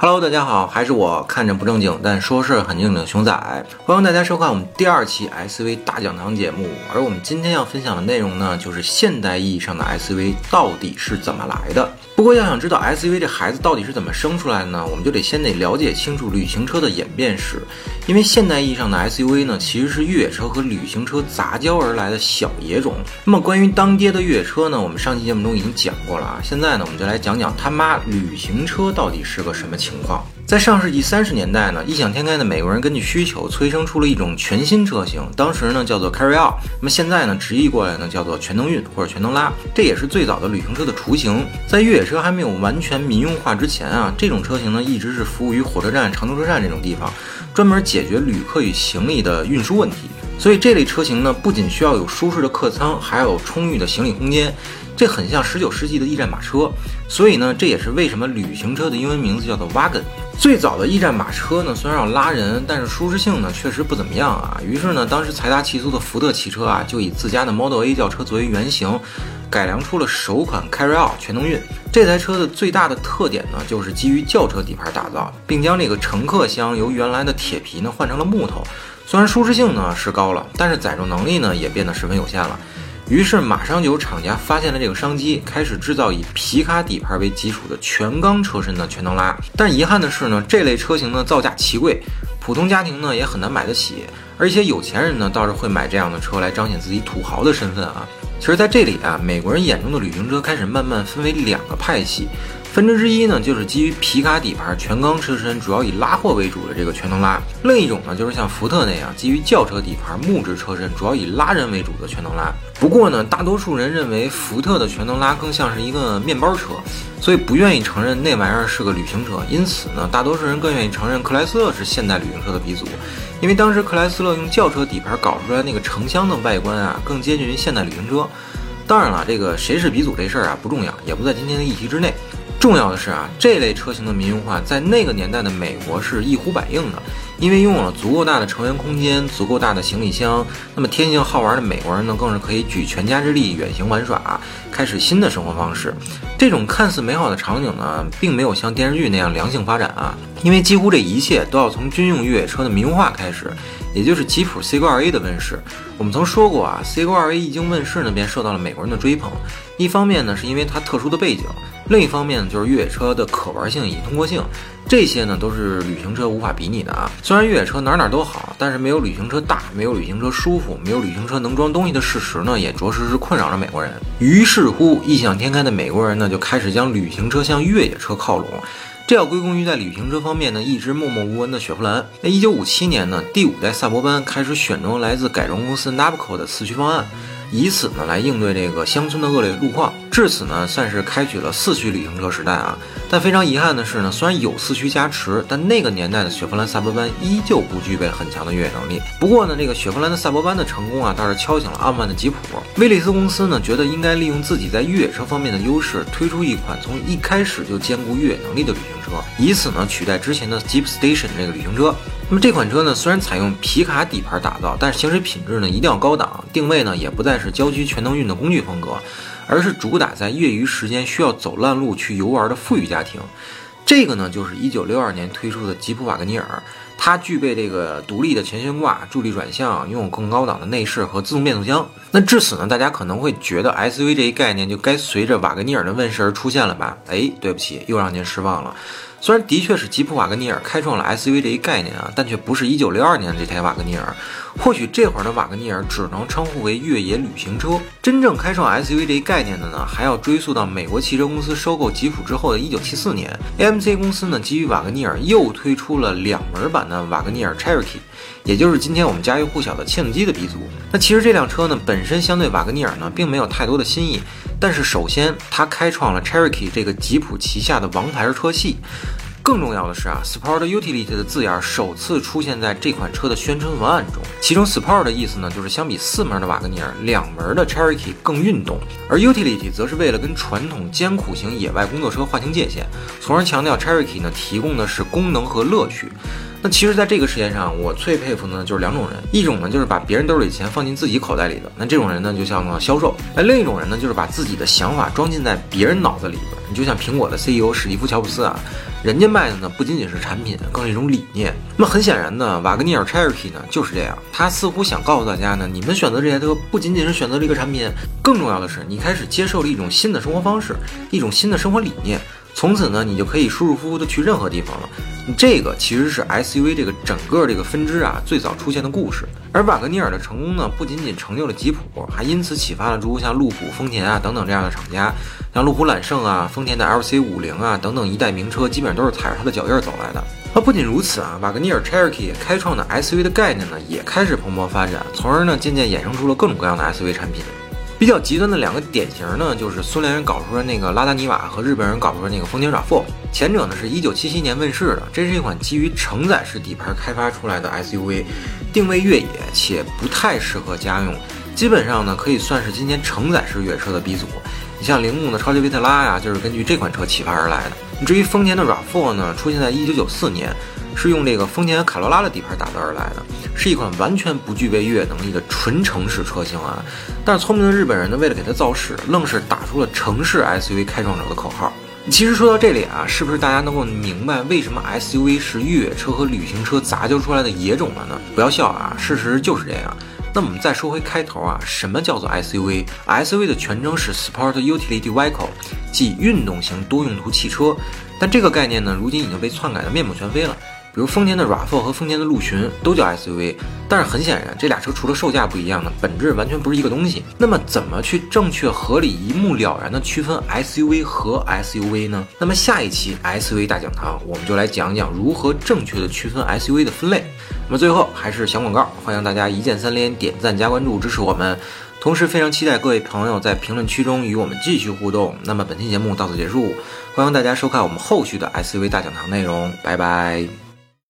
Hello，大家好，还是我看着不正经，但说事很正经的熊仔，欢迎大家收看我们第二期 SUV 大讲堂节目。而我们今天要分享的内容呢，就是现代意义上的 SUV 到底是怎么来的。不过要想知道 SUV 这孩子到底是怎么生出来的呢，我们就得先得了解清楚旅行车的演变史。因为现代意义上的 SUV 呢，其实是越野车和旅行车杂交而来的小野种。那么关于当爹的越野车呢，我们上期节目中已经讲过了啊。现在呢，我们就来讲讲他妈旅行车到底是个什么情况。在上世纪三十年代呢，异想天开的美国人根据需求催生出了一种全新车型，当时呢叫做 Carryall，那么现在呢直译过来呢叫做全能运或者全能拉，这也是最早的旅行车的雏形。在越野车还没有完全民用化之前啊，这种车型呢一直是服务于火车站、长途车站这种地方，专门解决旅客与行李的运输问题。所以这类车型呢不仅需要有舒适的客舱，还要有充裕的行李空间。这很像十九世纪的驿站马车，所以呢，这也是为什么旅行车的英文名字叫做 wagon。最早的驿站马车呢，虽然要拉人，但是舒适性呢确实不怎么样啊。于是呢，当时财大气粗的福特汽车啊，就以自家的 Model A 轿车作为原型，改良出了首款 Carry Out 全能运。这台车的最大的特点呢，就是基于轿车底盘打造，并将这个乘客箱由原来的铁皮呢换成了木头。虽然舒适性呢是高了，但是载重能力呢也变得十分有限了。于是马上就有厂家发现了这个商机，开始制造以皮卡底盘为基础的全钢车身的全能拉。但遗憾的是呢，这类车型呢造价奇贵，普通家庭呢也很难买得起，而一些有钱人呢倒是会买这样的车来彰显自己土豪的身份啊。其实，在这里啊，美国人眼中的旅行车开始慢慢分为两个派系。分支之一呢，就是基于皮卡底盘、全钢车身，主要以拉货为主的这个全能拉；另一种呢，就是像福特那样基于轿车底盘、木质车身，主要以拉人为主的全能拉。不过呢，大多数人认为福特的全能拉更像是一个面包车，所以不愿意承认那玩意儿是个旅行车。因此呢，大多数人更愿意承认克莱斯勒是现代旅行车的鼻祖，因为当时克莱斯勒用轿车底盘搞出来那个成箱的外观啊，更接近于现代旅行车。当然了，这个谁是鼻祖这事儿啊不重要，也不在今天的议题之内。重要的是啊，这类车型的民用化在那个年代的美国是一呼百应的，因为拥有了足够大的成员空间、足够大的行李箱。那么天性好玩的美国人呢，更是可以举全家之力远行玩耍，开始新的生活方式。这种看似美好的场景呢，并没有像电视剧那样良性发展啊，因为几乎这一切都要从军用越野车的民用化开始，也就是吉普 C 勾 2A 的问世。我们曾说过啊，C 勾 2A 一经问世呢，便受到了美国人的追捧。一方面呢，是因为它特殊的背景。另一方面呢，就是越野车的可玩性以及通过性，这些呢都是旅行车无法比拟的啊。虽然越野车哪哪都好，但是没有旅行车大，没有旅行车舒服，没有旅行车能装东西的事实呢，也着实是困扰着美国人。于是乎，异想天开的美国人呢，就开始将旅行车向越野车靠拢。这要归功于在旅行车方面呢，一直默默无闻的雪佛兰。那一九五七年呢，第五代萨博班开始选装来自改装公司 Navco 的四驱方案。以此呢来应对这个乡村的恶劣路况，至此呢算是开启了四驱旅行车时代啊。但非常遗憾的是呢，虽然有四驱加持，但那个年代的雪佛兰萨博班依旧不具备很强的越野能力。不过呢，这个雪佛兰的萨博班的成功啊，倒是敲醒了傲慢的吉普。威利斯公司呢觉得应该利用自己在越野车方面的优势，推出一款从一开始就兼顾越野能力的旅行车，以此呢取代之前的 Jeep Station 这个旅行车。那么这款车呢，虽然采用皮卡底盘打造，但是行驶品质呢一定要高档，定位呢也不再是郊区全能运的工具风格，而是主打在业余时间需要走烂路去游玩的富裕家庭。这个呢就是一九六二年推出的吉普瓦格尼尔，它具备这个独立的前悬挂、助力转向，拥有更高档的内饰和自动变速箱。那至此呢，大家可能会觉得 SUV 这一概念就该随着瓦格尼尔的问世而出现了吧？哎，对不起，又让您失望了。虽然的确是吉普瓦格尼尔开创了 SUV 这一概念啊，但却不是一九六二年的这台瓦格尼尔。或许这会儿的瓦格尼尔只能称呼为越野旅行车。真正开创 SUV 这一概念的呢，还要追溯到美国汽车公司收购吉普之后的一九七四年。AMC 公司呢，基于瓦格尼尔又推出了两门版那瓦格尼尔 Cherokee，也就是今天我们家喻户晓的切诺基的鼻祖。那其实这辆车呢，本身相对瓦格尼尔呢，并没有太多的新意。但是首先，它开创了 Cherokee 这个吉普旗下的王牌车系。更重要的是啊，Sport Utility 的字眼首次出现在这款车的宣传文案中。其中 Sport 的意思呢，就是相比四门的瓦格尼尔，两门的 Cherokee 更运动；而 Utility 则是为了跟传统艰苦型野外工作车划清界限，从而强调 Cherokee 呢提供的是功能和乐趣。那其实，在这个世界上，我最佩服的呢就是两种人，一种呢就是把别人兜里钱放进自己口袋里的，那这种人呢就像销售；那另一种人呢就是把自己的想法装进在别人脑子里边。你就像苹果的 CEO 史蒂夫·乔布斯啊，人家卖的呢不仅仅是产品，更是一种理念。那么很显然呢，瓦格尼尔 Cherokee 呢就是这样，他似乎想告诉大家呢，你们选择这台车不仅仅是选择了一个产品，更重要的是你开始接受了一种新的生活方式，一种新的生活理念。从此呢，你就可以舒舒服服的去任何地方了。这个其实是 SUV 这个整个这个分支啊最早出现的故事。而瓦格尼尔的成功呢，不仅仅成就了吉普，还因此启发了诸如像路虎、丰田啊等等这样的厂家，像路虎揽胜啊、丰田的 LC 五零啊等等一代名车，基本上都是踩着他的脚印走来的。而不仅如此啊，瓦格尼尔 Cherokee 开创的 SUV 的概念呢，也开始蓬勃发展，从而呢渐渐衍生出了各种各样的 SUV 产品。比较极端的两个典型呢，就是苏联人搞出来那个拉达尼瓦和日本人搞出来那个丰田 RAV4。前者呢是一九七七年问世的，这是一款基于承载式底盘开发出来的 SUV，定位越野且不太适合家用，基本上呢可以算是今天承载式越野车的鼻祖。你像铃木的超级维特拉呀，就是根据这款车启发而来的。至于丰田的 RAV4 呢，出现在一九九四年。是用这个丰田卡罗拉的底盘打造而来的，是一款完全不具备越野能力的纯城市车型啊！但是聪明的日本人呢，为了给它造势，愣是打出了城市 SUV 开创者的口号。其实说到这里啊，是不是大家能够明白为什么 SUV 是越野车和旅行车杂交出来的野种了呢？不要笑啊，事实就是这样。那我们再说回开头啊，什么叫做 SUV？SUV 的全称是 Sport Utility Vehicle，即运动型多用途汽车。但这个概念呢，如今已经被篡改的面目全非了。比如丰田的 RAV4 和丰田的陆巡都叫 SUV，但是很显然，这俩车除了售价不一样呢，本质完全不是一个东西。那么，怎么去正确、合理、一目了然的区分 SUV 和 SUV 呢？那么下一期 SUV 大讲堂，我们就来讲讲如何正确的区分 SUV 的分类。那么最后还是小广告，欢迎大家一键三连、点赞加关注支持我们。同时，非常期待各位朋友在评论区中与我们继续互动。那么本期节目到此结束，欢迎大家收看我们后续的 SUV 大讲堂内容，拜拜。